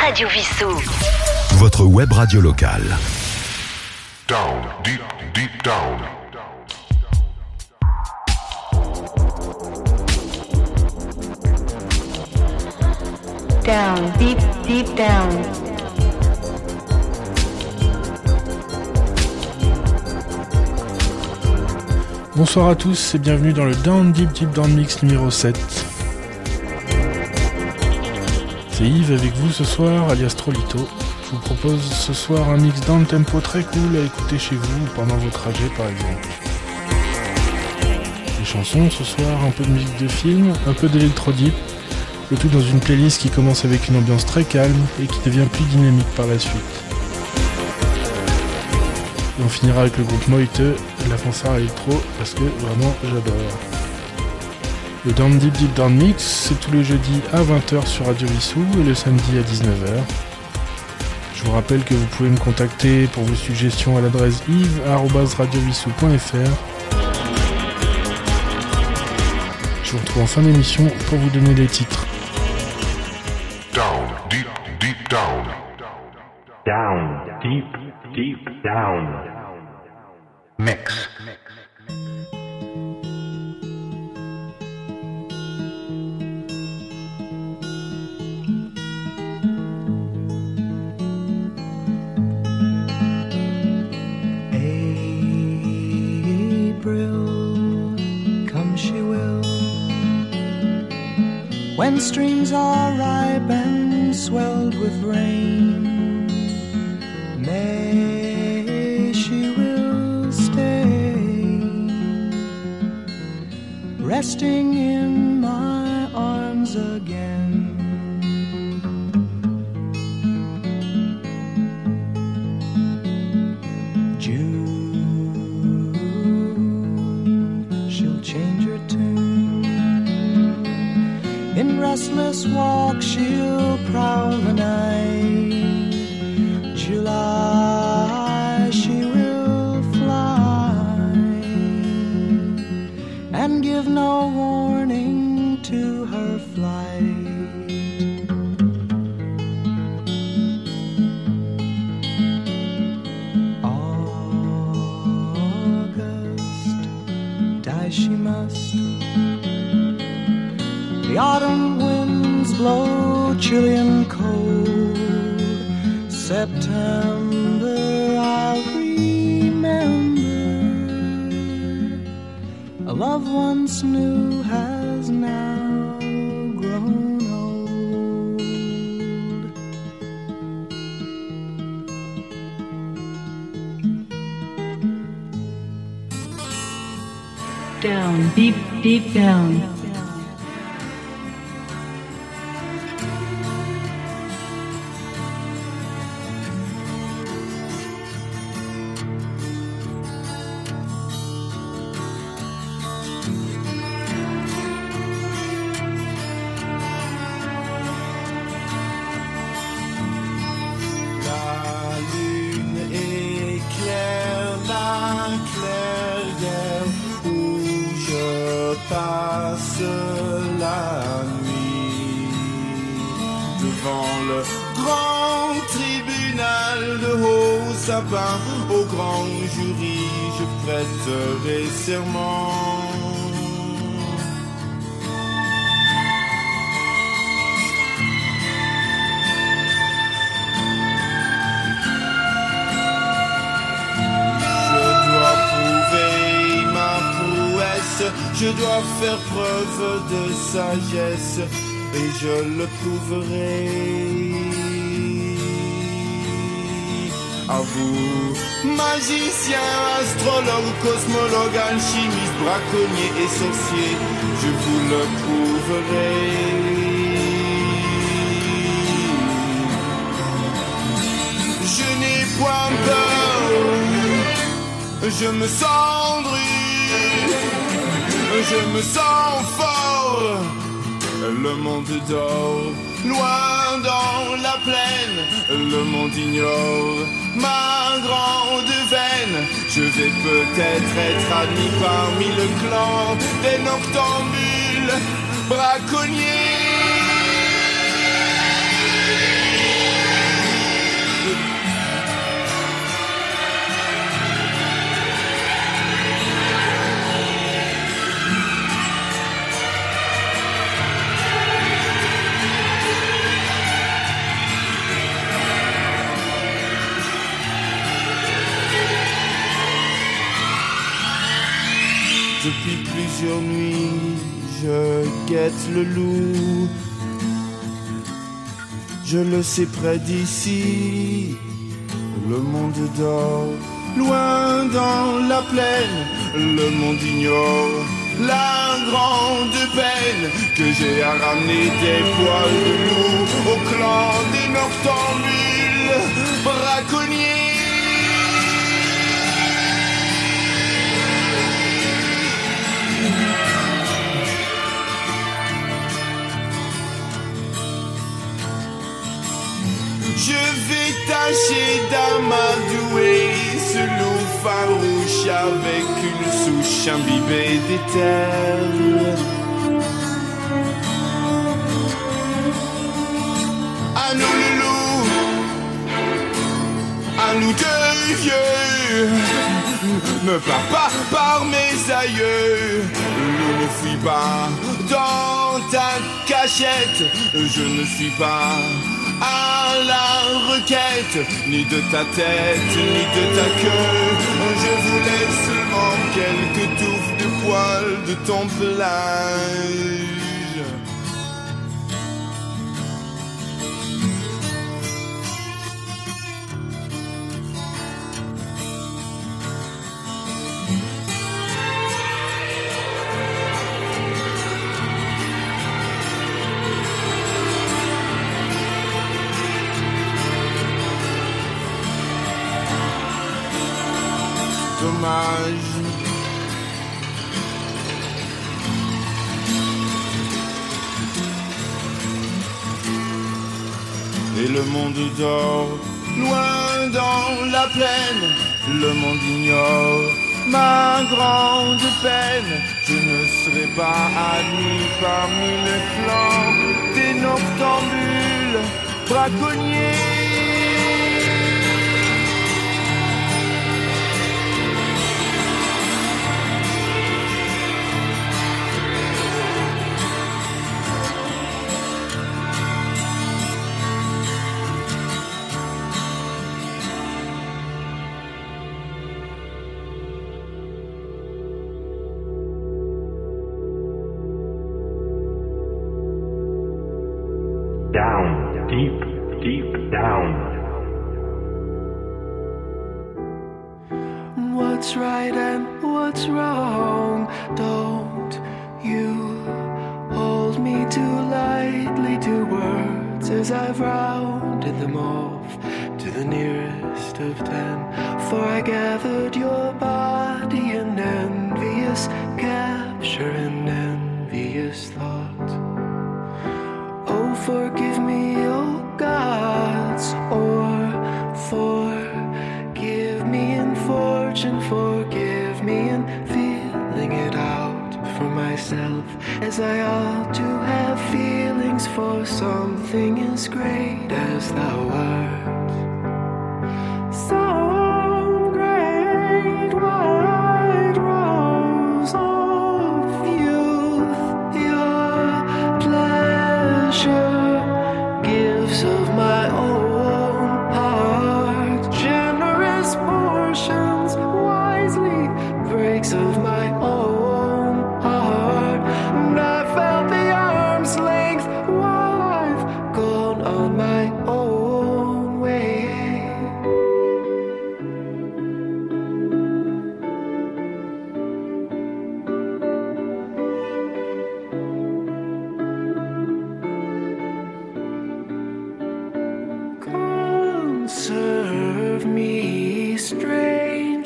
Radio Vissou. Votre web radio locale. Down, deep, deep down. Down, deep, deep down. Bonsoir à tous et bienvenue dans le Down Deep Deep Down Mix numéro 7. C'est Yves avec vous ce soir, alias Trolito. Je vous propose ce soir un mix down tempo très cool à écouter chez vous pendant vos trajets par exemple. Des chansons ce soir, un peu de musique de film, un peu d'électro deep, le tout dans une playlist qui commence avec une ambiance très calme et qui devient plus dynamique par la suite. Et on finira avec le groupe Moite, la fanfare électro, parce que vraiment j'adore. Le Down Deep Deep Down Mix, c'est tous les jeudis à 20h sur Radio Vissou et le samedi à 19h. Je vous rappelle que vous pouvez me contacter pour vos suggestions à l'adresse yves.radiovissou.fr. Je vous retrouve en fin d'émission pour vous donner les titres. Down, deep, deep down. Down, deep, deep down. Mix. Streams are ripe and swelled with rain, May she will stay, resting in my arms again. Christmas walk she'll deep, down. Sapin, au grand jury, je prêterai serment. Je dois prouver ma prouesse, je dois faire preuve de sagesse, et je le prouverai. À vous, magicien, astrologue, cosmologue, alchimiste, braconnier et sorcier, je vous le prouverai. Je n'ai point peur, je me sens brûle, je me sens fort. Le monde dort, dans la plaine, le monde ignore ma grande veine. Je vais peut-être être admis parmi le clan des noctambules braconniers. Sur nuit, je guette le loup. Je le sais près d'ici, le monde dort. Loin dans la plaine, le monde ignore la grande peine que j'ai à ramener des poils de loup au clan des noctambules braconniers. Je vais tâcher d'amadouer ce loup farouche avec une souche imbibée d'éther. À nous le loup, à nous deux vieux, ne pars pas par mes aïeux. Ne fuis pas dans ta cachette, je ne suis pas à la requête, ni de ta tête, ni de ta queue. Je voulais seulement quelques touffes de poils de ton pelage. Et le monde dort, loin dans la plaine, le monde ignore ma grande peine. Je ne serai pas admis parmi les flancs des noctambules braconniers.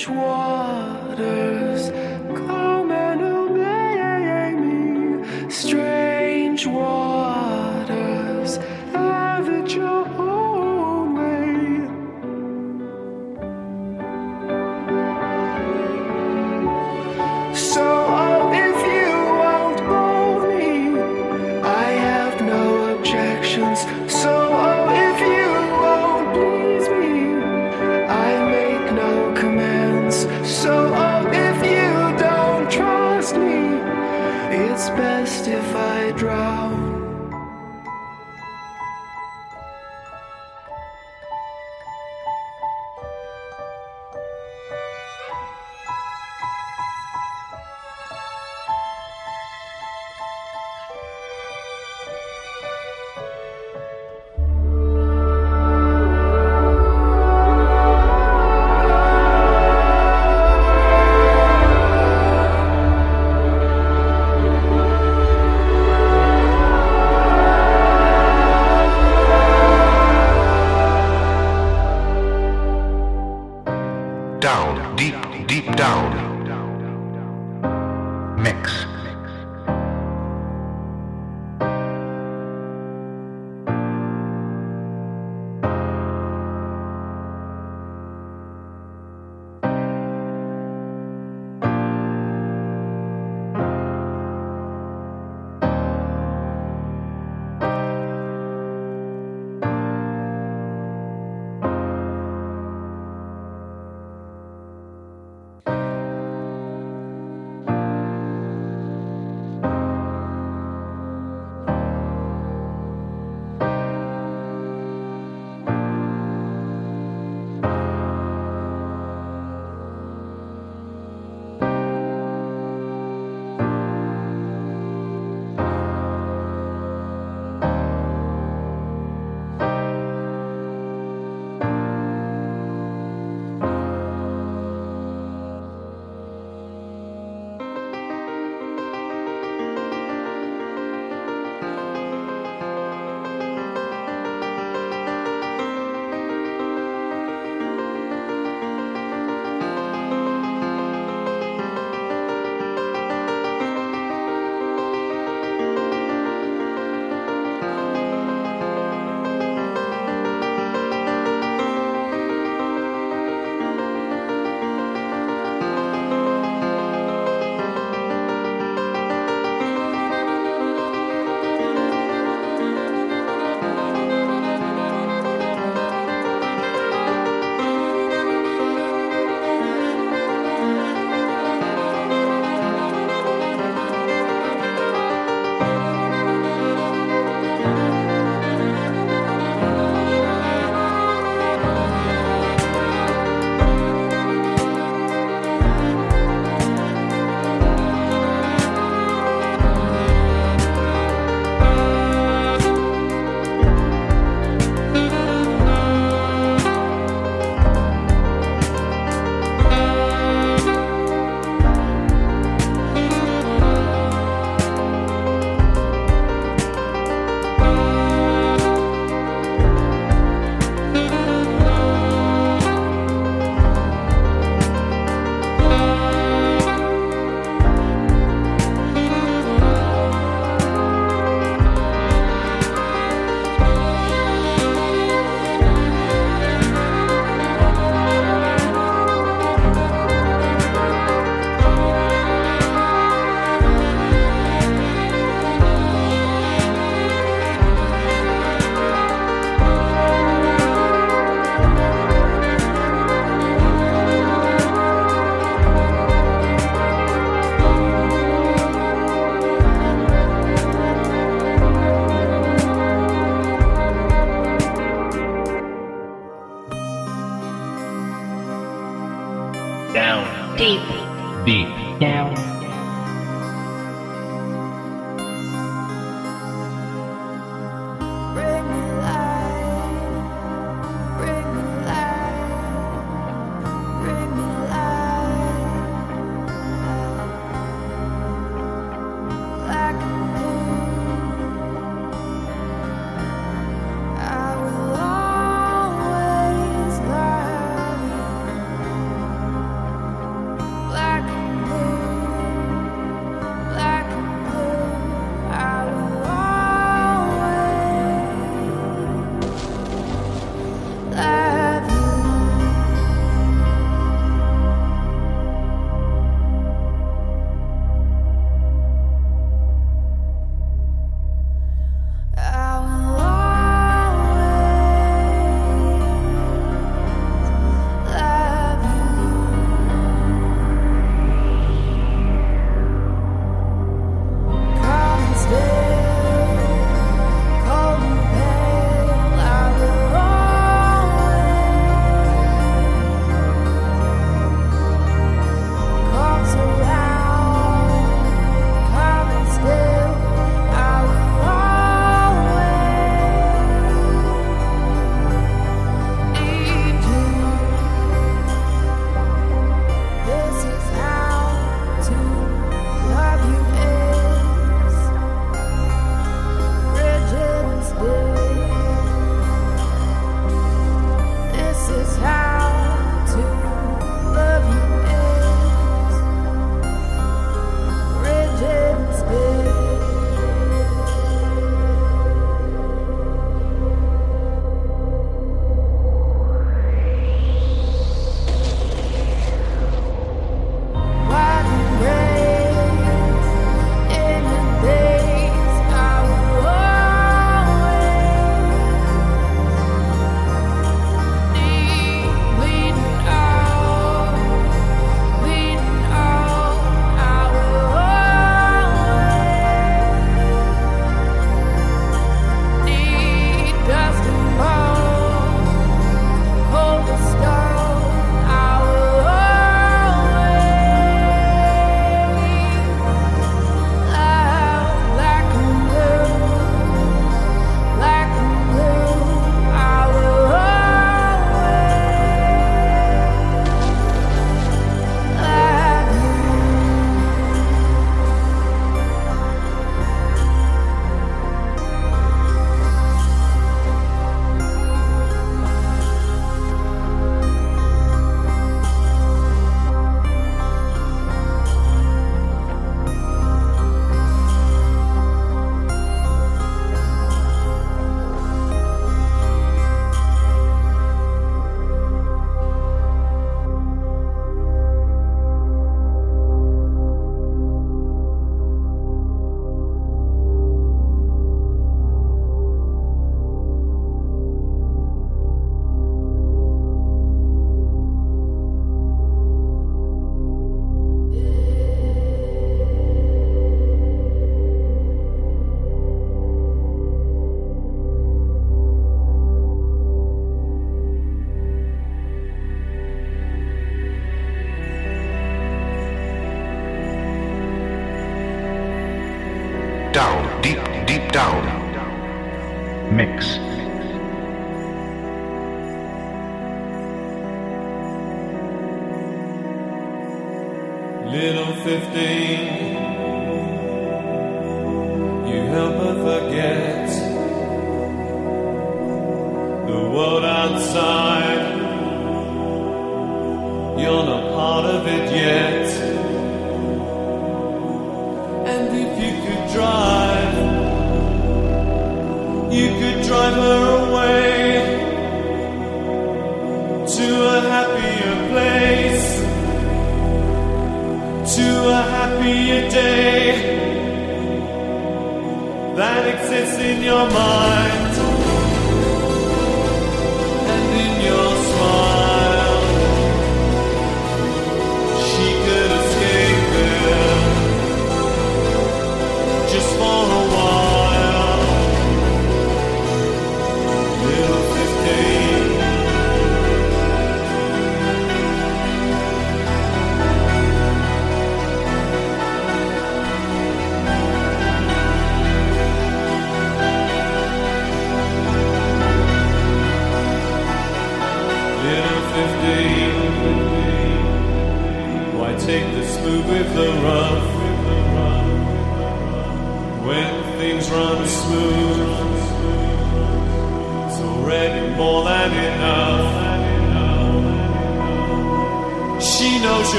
which one?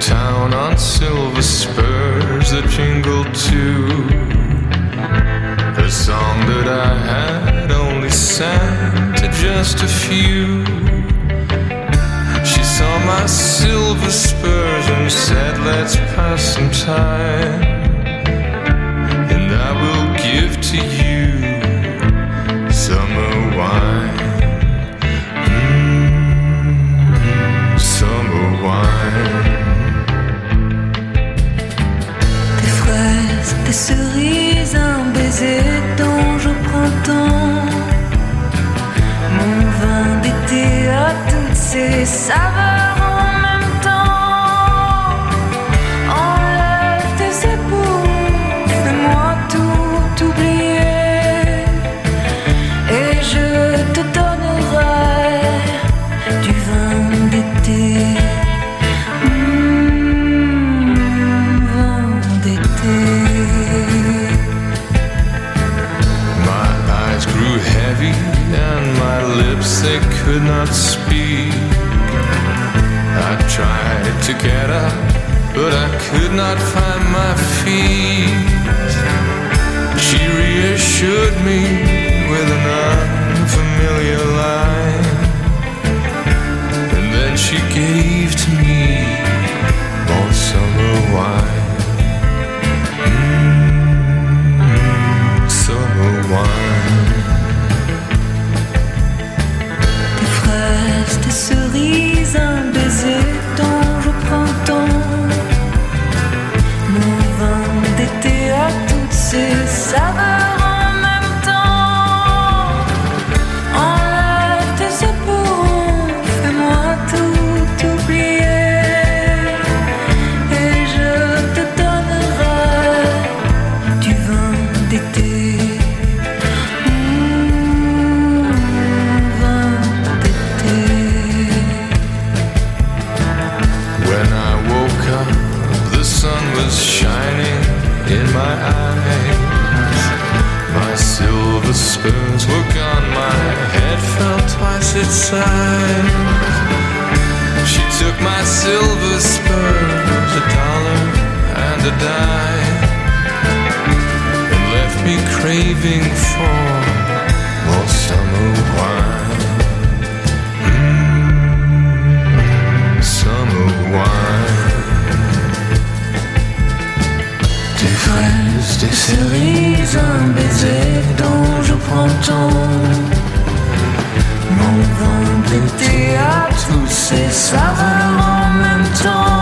town on silver spurs that jingled too. The song that I had only sang to just a few. She saw my silver spurs and said, Let's pass some time. And I will give to you. could not find my feet. She reassured me with an unfamiliar line, and then she gave. to twice its. She took my silver spurs, a dollar and a dime, and left me craving for more summer wine. Mm, summer wine. Des fraises, des cerises, un baiser dont je ton Mon vin d'été à tous ces saveurs en même temps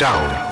Down,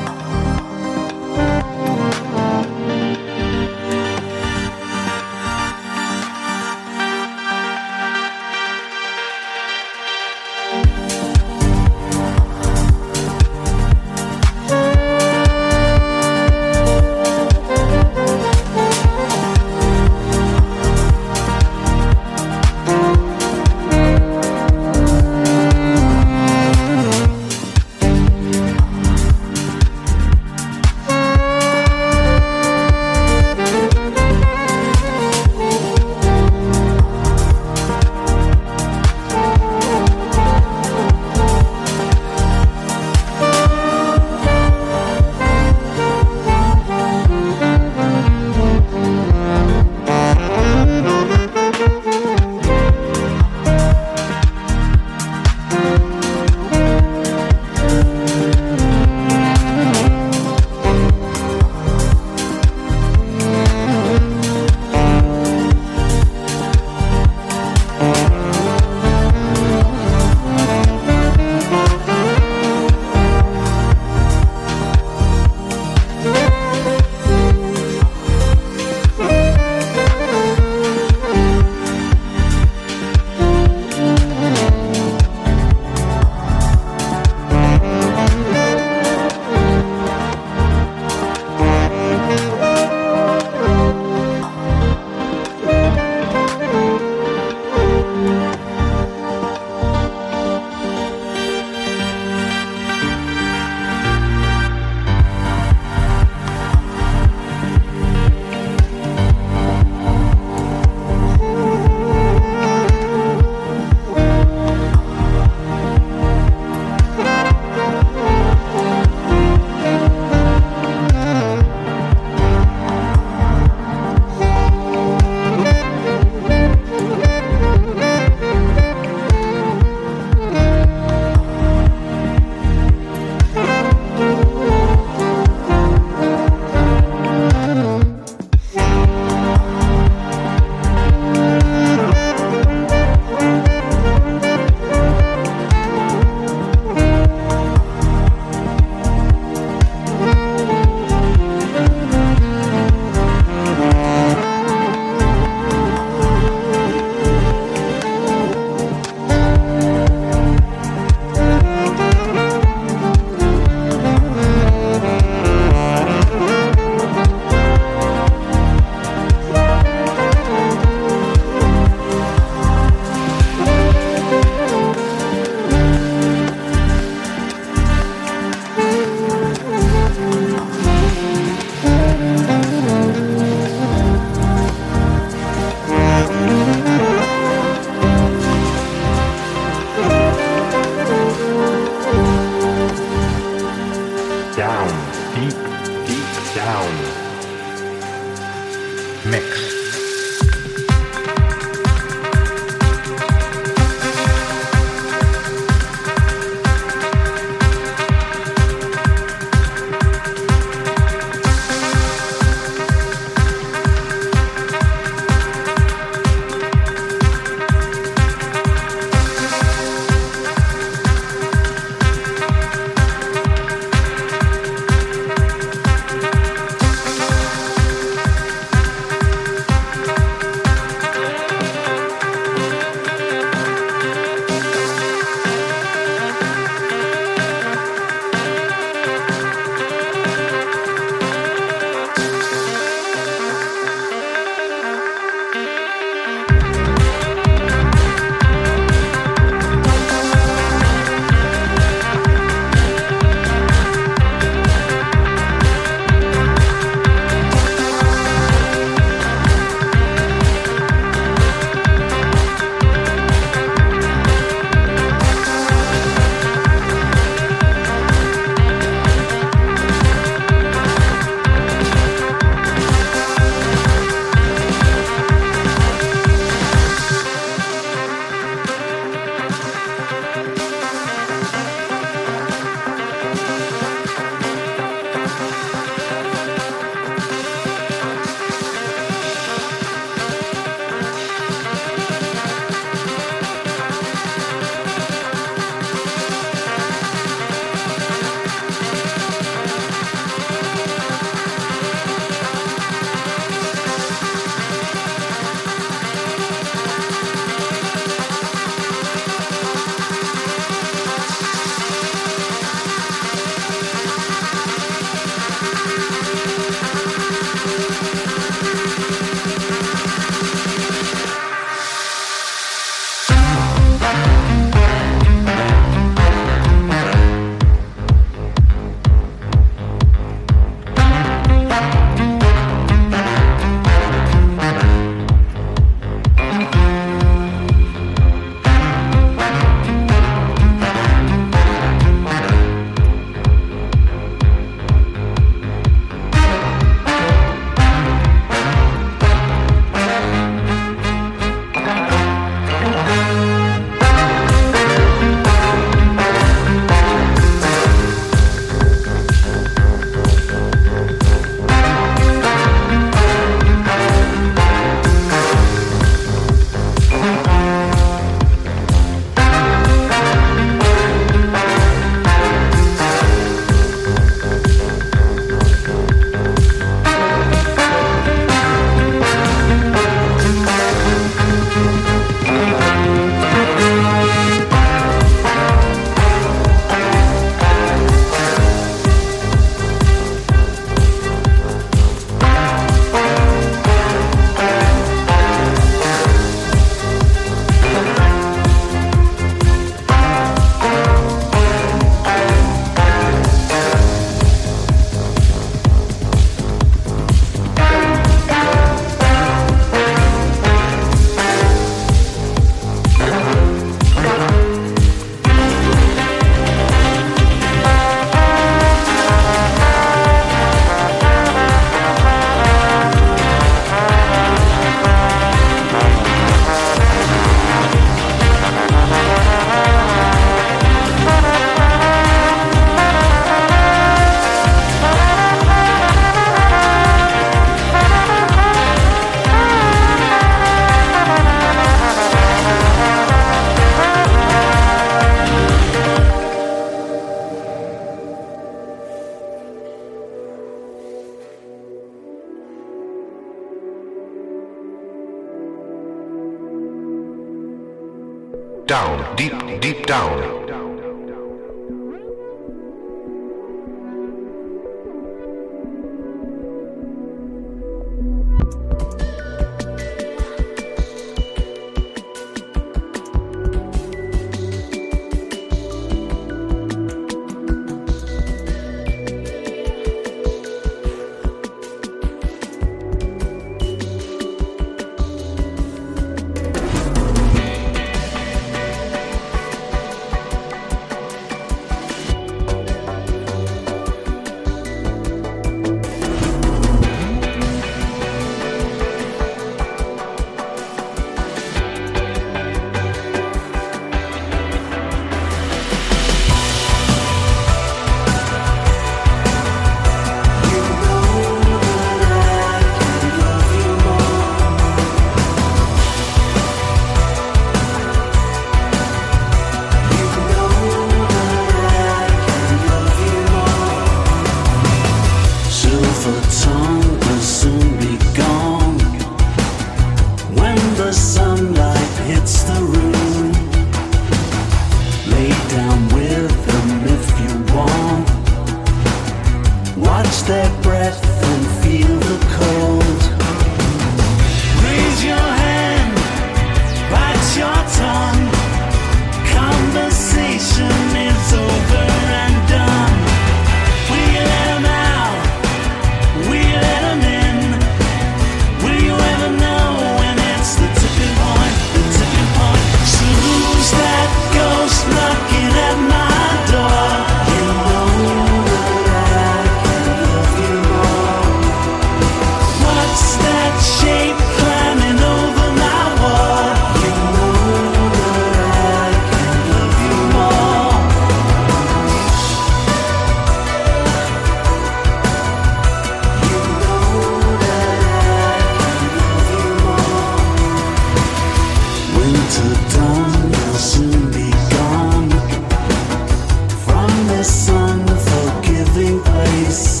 sun, the forgiving place.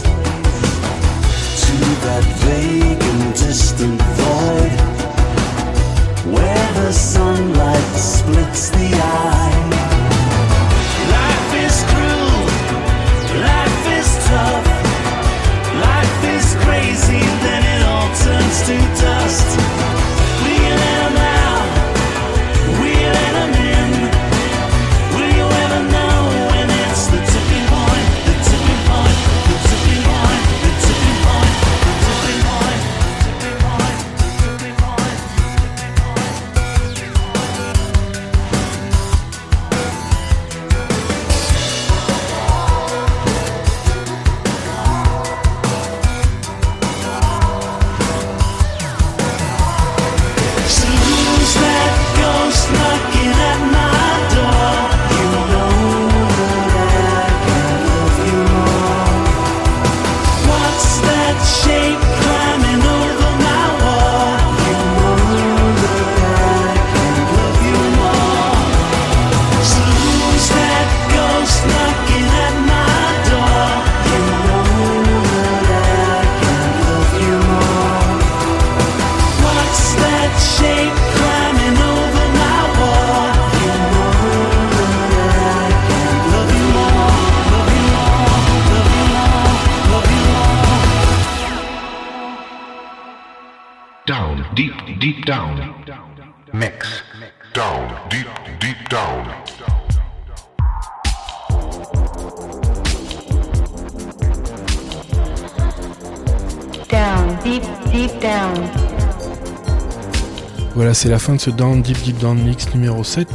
C'est la fin de ce Down Deep Deep Down Mix numéro 7.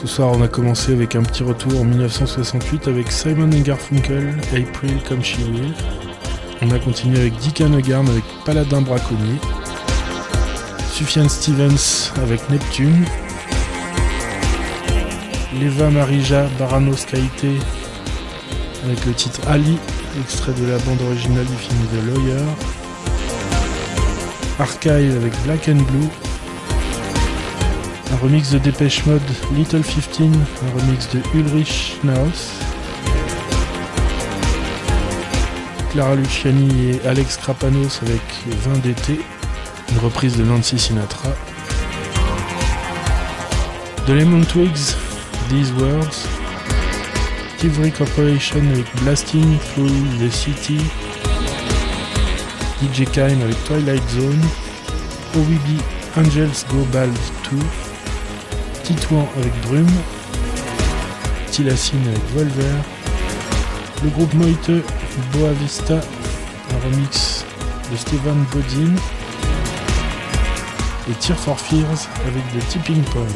Ce soir, on a commencé avec un petit retour en 1968 avec Simon Garfunkel, April Come She Will. On a continué avec Dick Hanegarn avec Paladin Braconnier. Sufjan Stevens avec Neptune. Leva Marija Baranos Kaite avec le titre Ali, extrait de la bande originale du film The Lawyer. Archive avec Black and Blue, un remix de Dépêche Mode Little 15, un remix de Ulrich Naus, Clara Luciani et Alex Krapanos avec 20 d'été, une reprise de Nancy Sinatra. The Lemon Twigs, These Words, Tivry Corporation avec Blasting Through the City, DJ Kime avec Twilight Zone, OWB Angels Go Bald 2, Titouan avec Drum, Tilacine avec Volver, le groupe Moite Boa Vista, un remix de Steven Bodin, et Tear for Fears avec The Tipping Point.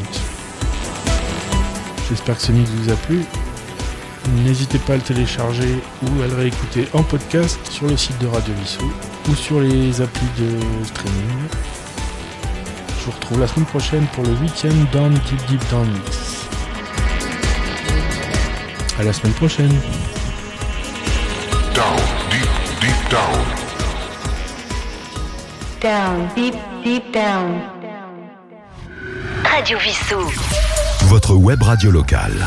J'espère que ce mix vous a plu. N'hésitez pas à le télécharger ou à le réécouter en podcast sur le site de Radio Vissou ou sur les applis de streaming. Je vous retrouve la semaine prochaine pour le huitième Down Deep Deep Down Mix. À la semaine prochaine. Down, deep, deep down. Down, deep, deep down. Radio Vissou. Votre web radio locale.